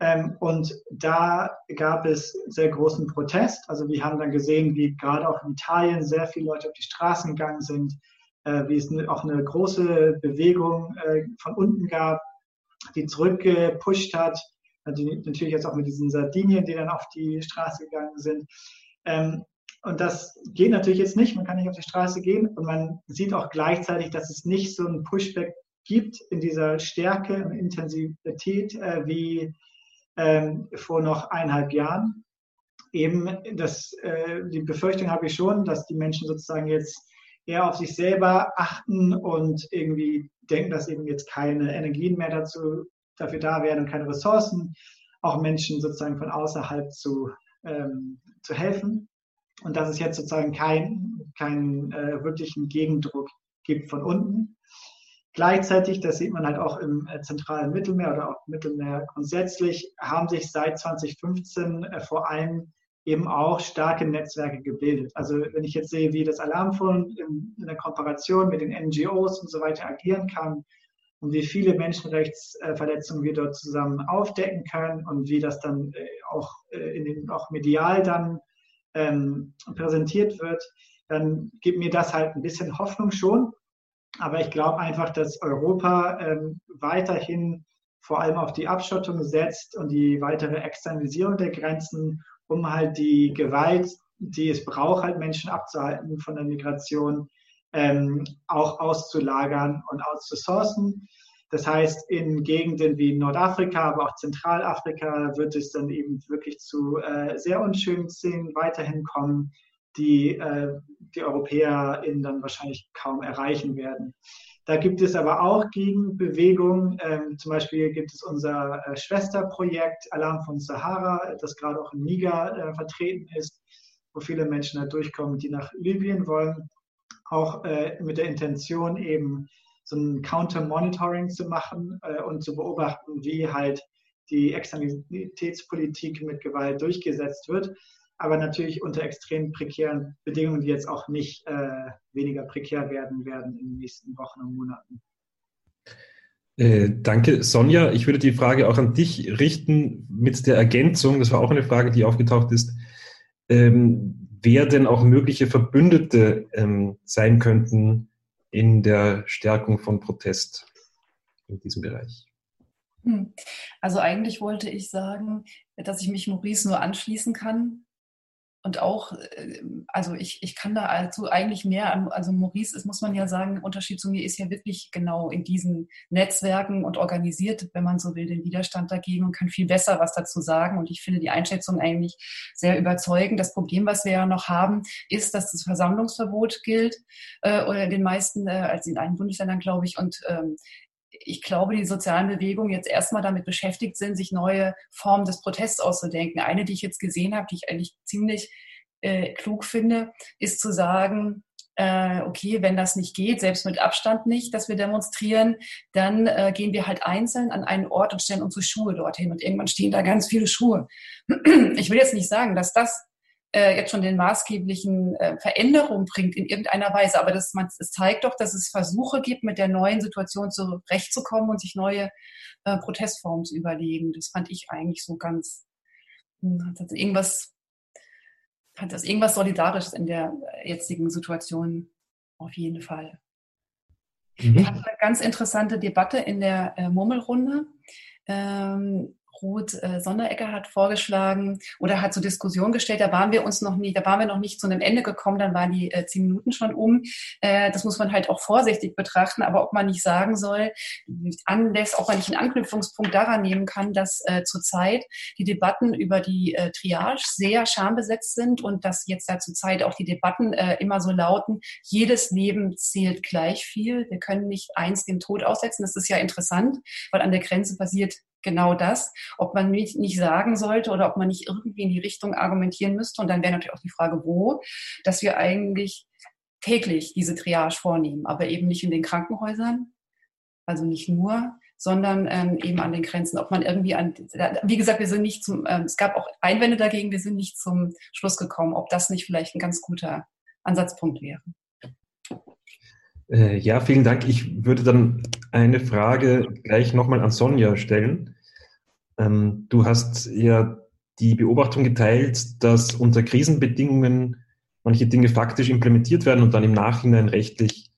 Ähm, und da gab es sehr großen Protest. Also wir haben dann gesehen, wie gerade auch in Italien sehr viele Leute auf die Straßen gegangen sind, wie es auch eine große Bewegung äh, von unten gab, die zurückgepusht hat. Die, natürlich jetzt auch mit diesen Sardinien, die dann auf die Straße gegangen sind. Ähm, und das geht natürlich jetzt nicht. Man kann nicht auf die Straße gehen. Und man sieht auch gleichzeitig, dass es nicht so ein Pushback gibt in dieser Stärke und Intensität äh, wie ähm, vor noch eineinhalb Jahren. Eben das, äh, die Befürchtung habe ich schon, dass die Menschen sozusagen jetzt eher auf sich selber achten und irgendwie denken, dass eben jetzt keine Energien mehr dazu, dafür da wären und keine Ressourcen, auch Menschen sozusagen von außerhalb zu, ähm, zu helfen und dass es jetzt sozusagen keinen kein, äh, wirklichen Gegendruck gibt von unten. Gleichzeitig, das sieht man halt auch im äh, zentralen Mittelmeer oder auch Mittelmeer grundsätzlich, haben sich seit 2015 äh, vor allem eben auch starke Netzwerke gebildet. Also wenn ich jetzt sehe, wie das Alarmphone in, in der Kooperation mit den NGOs und so weiter agieren kann und wie viele Menschenrechtsverletzungen wir dort zusammen aufdecken können und wie das dann äh, auch in den, auch medial dann ähm, präsentiert wird, dann gibt mir das halt ein bisschen Hoffnung schon. Aber ich glaube einfach, dass Europa ähm, weiterhin vor allem auf die Abschottung setzt und die weitere Externalisierung der Grenzen, um halt die Gewalt, die es braucht, halt Menschen abzuhalten von der Migration, ähm, auch auszulagern und auszusourcen. Das heißt, in Gegenden wie Nordafrika, aber auch Zentralafrika wird es dann eben wirklich zu äh, sehr unschönen Szenen weiterhin kommen, die äh, die EuropäerInnen dann wahrscheinlich kaum erreichen werden. Da gibt es aber auch Gegenbewegungen. Ähm, zum Beispiel gibt es unser äh, Schwesterprojekt Alarm von Sahara, das gerade auch in Niger äh, vertreten ist, wo viele Menschen da durchkommen, die nach Libyen wollen. Auch äh, mit der Intention eben so ein Counter-Monitoring zu machen äh, und zu beobachten, wie halt die Externalitätspolitik mit Gewalt durchgesetzt wird, aber natürlich unter extrem prekären Bedingungen, die jetzt auch nicht äh, weniger prekär werden werden in den nächsten Wochen und Monaten. Äh, danke, Sonja. Ich würde die Frage auch an dich richten mit der Ergänzung. Das war auch eine Frage, die aufgetaucht ist. Ähm, wer denn auch mögliche Verbündete ähm, sein könnten in der Stärkung von Protest in diesem Bereich? Hm. Also eigentlich wollte ich sagen, dass ich mich Maurice nur anschließen kann und auch, äh, also ich, ich kann da also eigentlich mehr, also Maurice ist, muss man ja sagen, Unterschied zu mir ist ja wirklich genau in diesen Netzwerken und organisiert, wenn man so will, den Widerstand dagegen und kann viel besser was dazu sagen. Und ich finde die Einschätzung eigentlich sehr überzeugend. Das Problem, was wir ja noch haben, ist, dass das Versammlungsverbot gilt, äh, oder in den meisten, äh, als in allen Bundesländern, glaube ich, und ähm, ich glaube, die sozialen Bewegungen jetzt erstmal damit beschäftigt sind, sich neue Formen des Protests auszudenken. Eine, die ich jetzt gesehen habe, die ich eigentlich ziemlich äh, klug finde, ist zu sagen, äh, okay, wenn das nicht geht, selbst mit Abstand nicht, dass wir demonstrieren, dann äh, gehen wir halt einzeln an einen Ort und stellen unsere Schuhe dorthin und irgendwann stehen da ganz viele Schuhe. Ich will jetzt nicht sagen, dass das äh, jetzt schon den maßgeblichen äh, Veränderungen bringt in irgendeiner Weise. Aber das, man, das zeigt doch, dass es Versuche gibt, mit der neuen Situation zurechtzukommen und sich neue äh, Protestformen zu überlegen. Das fand ich eigentlich so ganz, hm, hat das irgendwas, hat das irgendwas Solidarisches in der jetzigen Situation auf jeden Fall. Mhm. Wir hatten eine ganz interessante Debatte in der äh, Murmelrunde. Ähm, Ruth äh, Sonderegger hat vorgeschlagen oder hat zur Diskussion gestellt, da waren wir uns noch nie, da waren wir noch nicht zu einem Ende gekommen, dann waren die äh, zehn Minuten schon um. Äh, das muss man halt auch vorsichtig betrachten, aber ob man nicht sagen soll, anlässt, ob man nicht einen Anknüpfungspunkt daran nehmen kann, dass äh, zurzeit die Debatten über die äh, Triage sehr schambesetzt sind und dass jetzt da zurzeit auch die Debatten äh, immer so lauten, jedes Leben zählt gleich viel. Wir können nicht eins dem Tod aussetzen. Das ist ja interessant, weil an der Grenze passiert genau das, ob man nicht, nicht sagen sollte oder ob man nicht irgendwie in die Richtung argumentieren müsste. Und dann wäre natürlich auch die Frage, wo, dass wir eigentlich täglich diese Triage vornehmen, aber eben nicht in den Krankenhäusern, also nicht nur, sondern ähm, eben an den Grenzen. Ob man irgendwie an, wie gesagt, wir sind nicht zum, ähm, es gab auch Einwände dagegen, wir sind nicht zum Schluss gekommen, ob das nicht vielleicht ein ganz guter Ansatzpunkt wäre. Äh, ja, vielen Dank. Ich würde dann eine Frage gleich nochmal an Sonja stellen. Ähm, du hast ja die Beobachtung geteilt, dass unter Krisenbedingungen manche Dinge faktisch implementiert werden und dann im Nachhinein rechtlich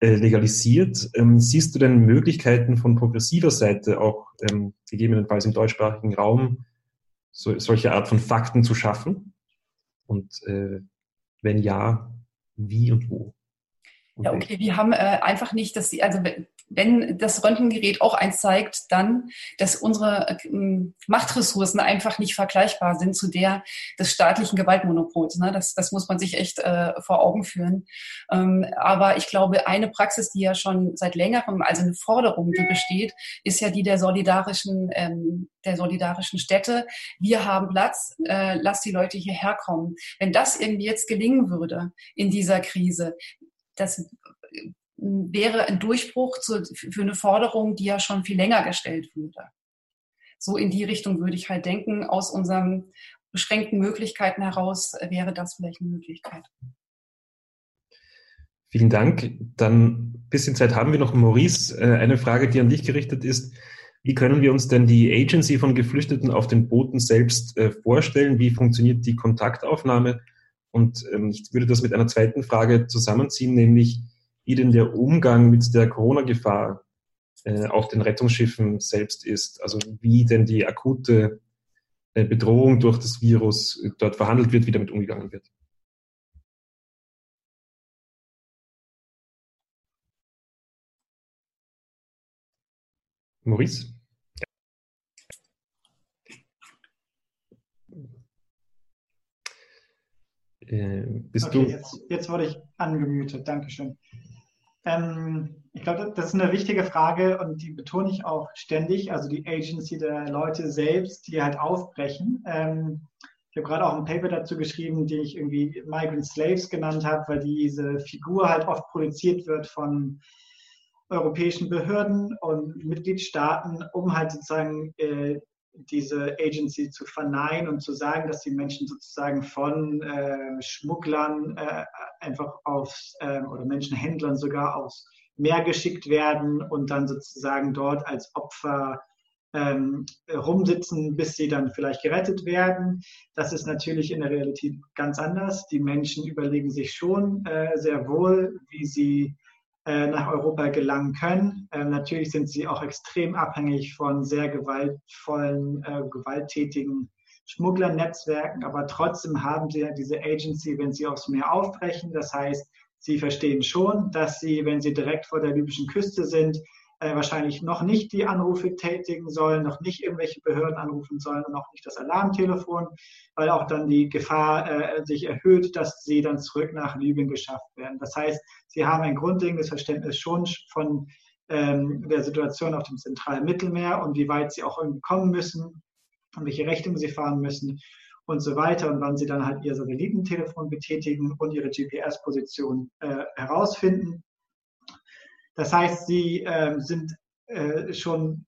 äh, legalisiert. Ähm, siehst du denn Möglichkeiten von progressiver Seite, auch ähm, gegebenenfalls im deutschsprachigen Raum, so, solche Art von Fakten zu schaffen? Und äh, wenn ja, wie und wo? Ja, okay, wir haben äh, einfach nicht, dass sie, also wenn das Röntgengerät auch eins zeigt, dann, dass unsere äh, Machtressourcen einfach nicht vergleichbar sind zu der des staatlichen Gewaltmonopols. Ne? Das, das muss man sich echt äh, vor Augen führen. Ähm, aber ich glaube, eine Praxis, die ja schon seit längerem, also eine Forderung, die besteht, ist ja die der solidarischen, ähm, der solidarischen Städte. Wir haben Platz, äh, lass die Leute hierher kommen. Wenn das irgendwie jetzt gelingen würde in dieser Krise, das äh, wäre ein Durchbruch zu, für eine Forderung, die ja schon viel länger gestellt würde. So in die Richtung würde ich halt denken, aus unseren beschränkten Möglichkeiten heraus wäre das vielleicht eine Möglichkeit. Vielen Dank. Dann ein bisschen Zeit haben wir noch. Maurice, äh, eine Frage, die an dich gerichtet ist. Wie können wir uns denn die Agency von Geflüchteten auf den Booten selbst äh, vorstellen? Wie funktioniert die Kontaktaufnahme? Und ähm, ich würde das mit einer zweiten Frage zusammenziehen, nämlich wie denn der Umgang mit der Corona-Gefahr äh, auf den Rettungsschiffen selbst ist. Also wie denn die akute äh, Bedrohung durch das Virus äh, dort verhandelt wird, wie damit umgegangen wird. Maurice? Äh, bist okay, du? Jetzt, jetzt wurde ich angemütet. Dankeschön. Ähm, ich glaube, das ist eine wichtige Frage und die betone ich auch ständig. Also die Agency der Leute selbst, die halt aufbrechen. Ähm, ich habe gerade auch ein Paper dazu geschrieben, die ich irgendwie Migrant Slaves genannt habe, weil diese Figur halt oft produziert wird von europäischen Behörden und Mitgliedstaaten, um halt sozusagen äh, diese Agency zu verneinen und zu sagen, dass die Menschen sozusagen von äh, Schmugglern äh, einfach aufs, äh, oder Menschenhändlern sogar aufs Meer geschickt werden und dann sozusagen dort als Opfer ähm, rumsitzen, bis sie dann vielleicht gerettet werden. Das ist natürlich in der Realität ganz anders. Die Menschen überlegen sich schon äh, sehr wohl, wie sie nach Europa gelangen können. Ähm, natürlich sind sie auch extrem abhängig von sehr gewaltvollen, äh, gewalttätigen Schmugglernetzwerken, aber trotzdem haben sie ja diese Agency, wenn sie aufs Meer aufbrechen. Das heißt, sie verstehen schon, dass sie, wenn sie direkt vor der libyschen Küste sind, äh, wahrscheinlich noch nicht die Anrufe tätigen sollen, noch nicht irgendwelche Behörden anrufen sollen und noch nicht das Alarmtelefon, weil auch dann die Gefahr äh, sich erhöht, dass sie dann zurück nach Libyen geschafft werden. Das heißt, sie haben ein grundlegendes Verständnis schon von ähm, der Situation auf dem zentralen Mittelmeer und wie weit sie auch irgendwie kommen müssen und welche Richtung sie fahren müssen und so weiter und wann sie dann halt ihr Satellitentelefon betätigen und ihre GPS-Position äh, herausfinden. Das heißt, sie äh, sind äh, schon,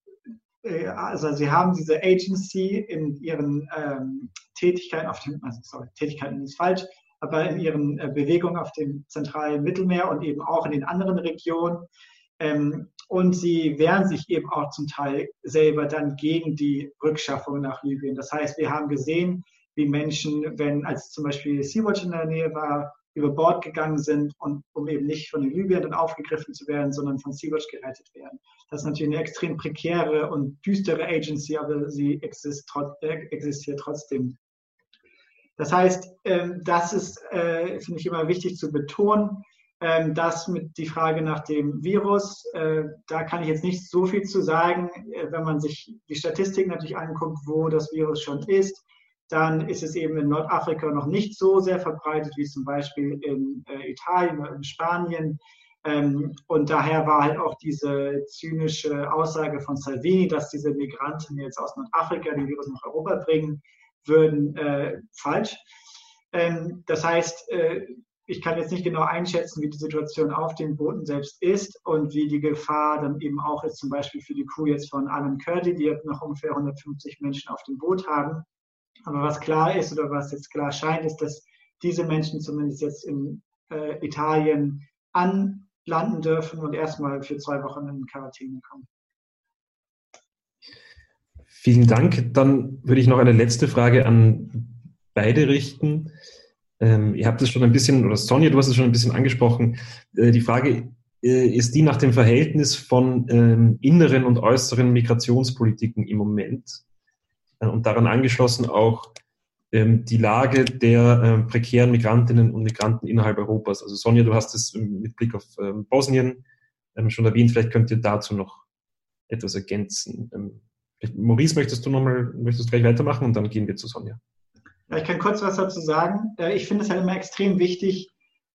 äh, also sie haben diese Agency in ihren ähm, Tätigkeiten auf dem, also sorry, Tätigkeiten ist falsch, aber in ihren äh, Bewegungen auf dem zentralen Mittelmeer und eben auch in den anderen Regionen. Ähm, und sie wehren sich eben auch zum Teil selber dann gegen die Rückschaffung nach Libyen. Das heißt, wir haben gesehen, wie Menschen, wenn als zum Beispiel Sea-Watch in der Nähe war, über Bord gegangen sind und um eben nicht von den Libyern dann aufgegriffen zu werden, sondern von Sea-Watch gerettet werden. Das ist natürlich eine extrem prekäre und düstere Agency, aber sie äh, existiert trotzdem. Das heißt, ähm, das ist, äh, finde ich, immer wichtig zu betonen. Ähm, das mit die Frage nach dem Virus, äh, da kann ich jetzt nicht so viel zu sagen. Äh, wenn man sich die Statistik natürlich anguckt, wo das Virus schon ist, dann ist es eben in Nordafrika noch nicht so sehr verbreitet wie zum Beispiel in äh, Italien oder in Spanien. Ähm, und daher war halt auch diese zynische Aussage von Salvini, dass diese Migranten jetzt aus Nordafrika den Virus nach Europa bringen würden, äh, falsch. Ähm, das heißt, äh, ich kann jetzt nicht genau einschätzen, wie die Situation auf den Booten selbst ist und wie die Gefahr dann eben auch ist, zum Beispiel für die Crew jetzt von Alan Kurdi, die jetzt noch ungefähr 150 Menschen auf dem Boot haben. Aber was klar ist oder was jetzt klar scheint, ist, dass diese Menschen zumindest jetzt in äh, Italien anlanden dürfen und erstmal für zwei Wochen in Quarantäne kommen. Vielen Dank. Dann würde ich noch eine letzte Frage an beide richten. Ähm, ihr habt es schon ein bisschen, oder Sonja, du hast es schon ein bisschen angesprochen. Äh, die Frage äh, ist die nach dem Verhältnis von ähm, inneren und äußeren Migrationspolitiken im Moment. Äh, und daran angeschlossen auch ähm, die Lage der äh, prekären Migrantinnen und Migranten innerhalb Europas. Also Sonja, du hast es ähm, mit Blick auf ähm, Bosnien ähm, schon erwähnt. Vielleicht könnt ihr dazu noch etwas ergänzen. Maurice, möchtest du nochmal, möchtest du gleich weitermachen und dann gehen wir zu Sonja. Ja, ich kann kurz was dazu sagen. Äh, ich finde es halt immer extrem wichtig,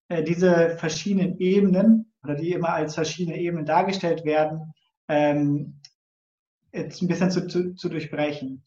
äh, diese verschiedenen Ebenen oder die immer als verschiedene Ebenen dargestellt werden, ähm, jetzt ein bisschen zu, zu, zu durchbrechen.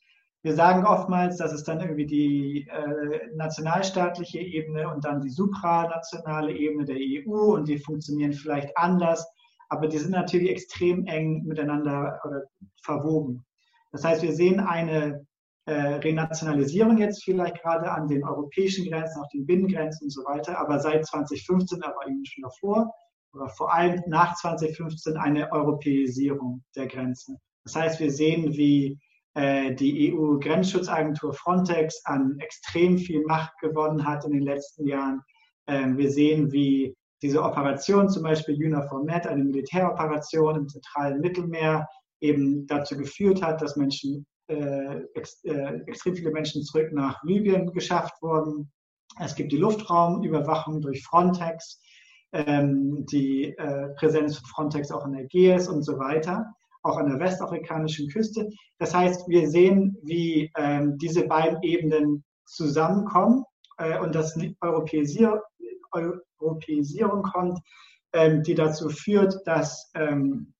Wir sagen oftmals, dass es dann irgendwie die äh, nationalstaatliche Ebene und dann die supranationale Ebene der EU und die funktionieren vielleicht anders, aber die sind natürlich extrem eng miteinander oder verwoben. Das heißt, wir sehen eine äh, Renationalisierung jetzt vielleicht gerade an den europäischen Grenzen, auch den Binnengrenzen und so weiter, aber seit 2015, aber eben schon davor, oder vor allem nach 2015 eine Europäisierung der Grenzen. Das heißt, wir sehen, wie die EU-Grenzschutzagentur Frontex an extrem viel Macht gewonnen hat in den letzten Jahren. Ähm, wir sehen, wie diese Operation, zum Beispiel UNAFOR Med, eine Militäroperation im zentralen Mittelmeer, eben dazu geführt hat, dass Menschen äh, ex, äh, extrem viele Menschen zurück nach Libyen geschafft wurden. Es gibt die Luftraumüberwachung durch Frontex, ähm, die äh, Präsenz von Frontex auch in der Ägäis und so weiter, auch an der westafrikanischen Küste. Das heißt, wir sehen, wie ähm, diese beiden Ebenen zusammenkommen äh, und dass Europäisier Europäisierung kommt, ähm, die dazu führt, dass ähm,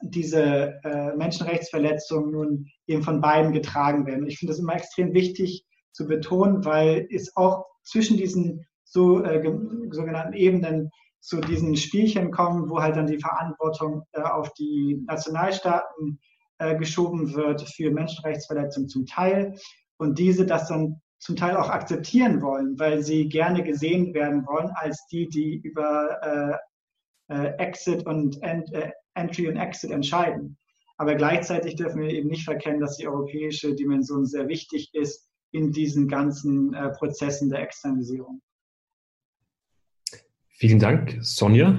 diese äh, Menschenrechtsverletzungen nun eben von beiden getragen werden. ich finde das immer extrem wichtig zu betonen, weil es auch zwischen diesen so, äh, sogenannten Ebenen zu diesen Spielchen kommen, wo halt dann die Verantwortung äh, auf die Nationalstaaten äh, geschoben wird für Menschenrechtsverletzungen zum Teil und diese das dann zum Teil auch akzeptieren wollen, weil sie gerne gesehen werden wollen als die, die über äh, äh, Exit und End, äh, Entry und Exit entscheiden. Aber gleichzeitig dürfen wir eben nicht verkennen, dass die europäische Dimension sehr wichtig ist in diesen ganzen äh, Prozessen der Externisierung. Vielen Dank, Sonja.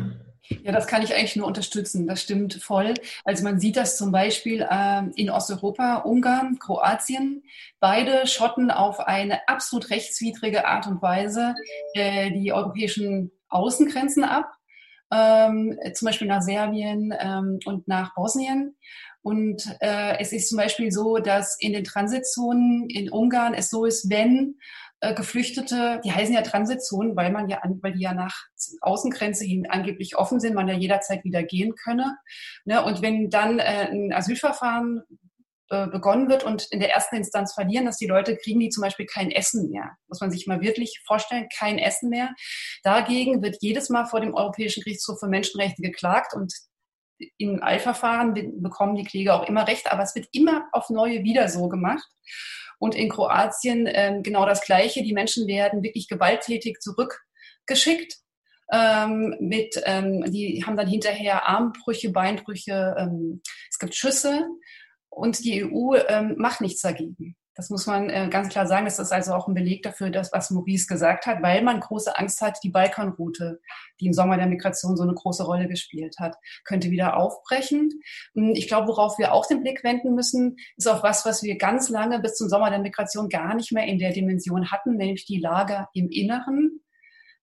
Ja, das kann ich eigentlich nur unterstützen. Das stimmt voll. Also man sieht das zum Beispiel äh, in Osteuropa, Ungarn, Kroatien. Beide schotten auf eine absolut rechtswidrige Art und Weise äh, die europäischen Außengrenzen ab ähm, zum Beispiel nach Serbien ähm, und nach Bosnien. Und äh, es ist zum Beispiel so, dass in den Transitzonen in Ungarn es so ist, wenn äh, Geflüchtete, die heißen ja Transitzonen, weil man ja, weil die ja nach Außengrenze hin angeblich offen sind, man ja jederzeit wieder gehen könne. Ne? Und wenn dann äh, ein Asylverfahren äh, begonnen wird und in der ersten Instanz verlieren, dass die Leute kriegen die zum Beispiel kein Essen mehr. Muss man sich mal wirklich vorstellen, kein Essen mehr. Dagegen wird jedes Mal vor dem Europäischen Gerichtshof für Menschenrechte geklagt und in Eilverfahren bekommen die Kläger auch immer Recht, aber es wird immer auf neue wieder so gemacht. Und in Kroatien äh, genau das Gleiche. Die Menschen werden wirklich gewalttätig zurückgeschickt. Ähm, mit, ähm, die haben dann hinterher Armbrüche, Beinbrüche, ähm, es gibt Schüsse und die EU ähm, macht nichts dagegen. Das muss man äh, ganz klar sagen. Das ist also auch ein Beleg dafür, dass, was Maurice gesagt hat, weil man große Angst hat, die Balkanroute, die im Sommer der Migration so eine große Rolle gespielt hat, könnte wieder aufbrechen. Hm, ich glaube, worauf wir auch den Blick wenden müssen, ist auch was, was wir ganz lange bis zum Sommer der Migration gar nicht mehr in der Dimension hatten, nämlich die Lager im Inneren.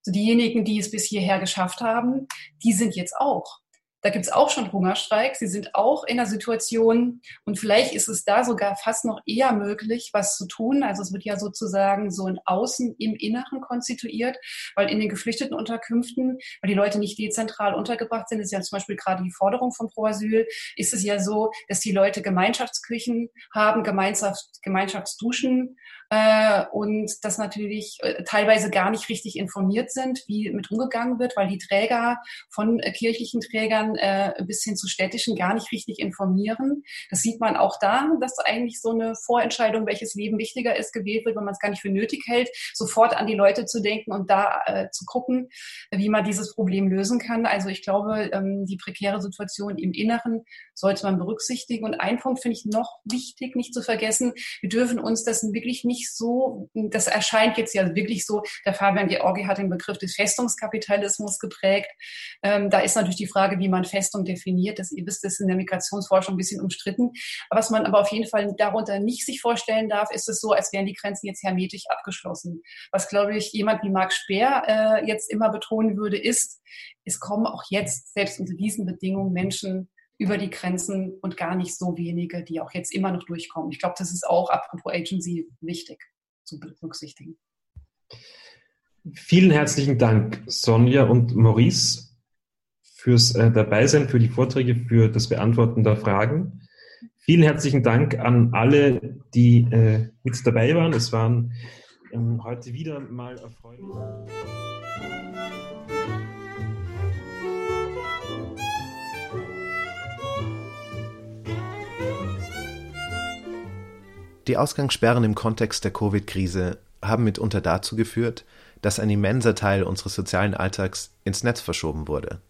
Also diejenigen, die es bis hierher geschafft haben, die sind jetzt auch da gibt es auch schon Hungerstreiks. Sie sind auch in einer Situation und vielleicht ist es da sogar fast noch eher möglich, was zu tun. Also es wird ja sozusagen so ein Außen im Inneren konstituiert, weil in den geflüchteten Unterkünften, weil die Leute nicht dezentral untergebracht sind, ist ja zum Beispiel gerade die Forderung von Pro Asyl, ist es ja so, dass die Leute Gemeinschaftsküchen haben, Gemeinschaft, Gemeinschaftsduschen äh, und das natürlich äh, teilweise gar nicht richtig informiert sind, wie mit umgegangen wird, weil die Träger von äh, kirchlichen Trägern äh, bis hin zu städtischen gar nicht richtig informieren. Das sieht man auch da, dass eigentlich so eine Vorentscheidung, welches Leben wichtiger ist, gewählt wird, wenn man es gar nicht für nötig hält, sofort an die Leute zu denken und da äh, zu gucken, wie man dieses Problem lösen kann. Also ich glaube, ähm, die prekäre Situation im Inneren sollte man berücksichtigen. Und ein Punkt finde ich noch wichtig, nicht zu vergessen. Wir dürfen uns das wirklich nicht nicht so, das erscheint jetzt ja wirklich so, der Fabian Georgi hat den Begriff des Festungskapitalismus geprägt. Ähm, da ist natürlich die Frage, wie man Festung definiert. Das, ihr wisst, das ist in der Migrationsforschung ein bisschen umstritten. Was man aber auf jeden Fall darunter nicht sich vorstellen darf, ist es so, als wären die Grenzen jetzt hermetisch abgeschlossen. Was, glaube ich, jemand wie Marc Speer äh, jetzt immer betonen würde, ist, es kommen auch jetzt, selbst unter diesen Bedingungen, Menschen über die Grenzen und gar nicht so wenige, die auch jetzt immer noch durchkommen. Ich glaube, das ist auch apropos Agency wichtig zu berücksichtigen. Vielen herzlichen Dank, Sonja und Maurice, fürs äh, Dabeisein, für die Vorträge, für das Beantworten der Fragen. Vielen herzlichen Dank an alle, die äh, mit dabei waren. Es waren ähm, heute wieder mal erfreulich. Die Ausgangssperren im Kontext der Covid-Krise haben mitunter dazu geführt, dass ein immenser Teil unseres sozialen Alltags ins Netz verschoben wurde.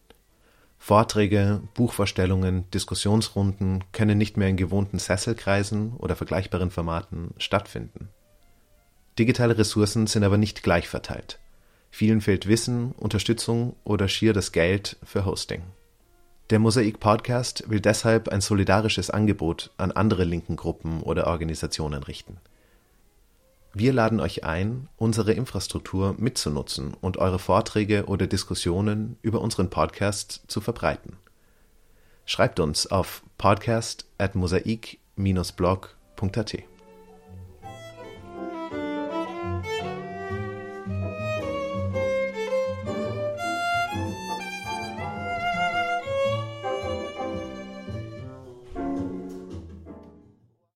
Vorträge, Buchvorstellungen, Diskussionsrunden können nicht mehr in gewohnten Sesselkreisen oder vergleichbaren Formaten stattfinden. Digitale Ressourcen sind aber nicht gleich verteilt. Vielen fehlt Wissen, Unterstützung oder schier das Geld für Hosting. Der Mosaik Podcast will deshalb ein solidarisches Angebot an andere linken Gruppen oder Organisationen richten. Wir laden euch ein, unsere Infrastruktur mitzunutzen und eure Vorträge oder Diskussionen über unseren Podcast zu verbreiten. Schreibt uns auf podcast at mosaik-blog.at.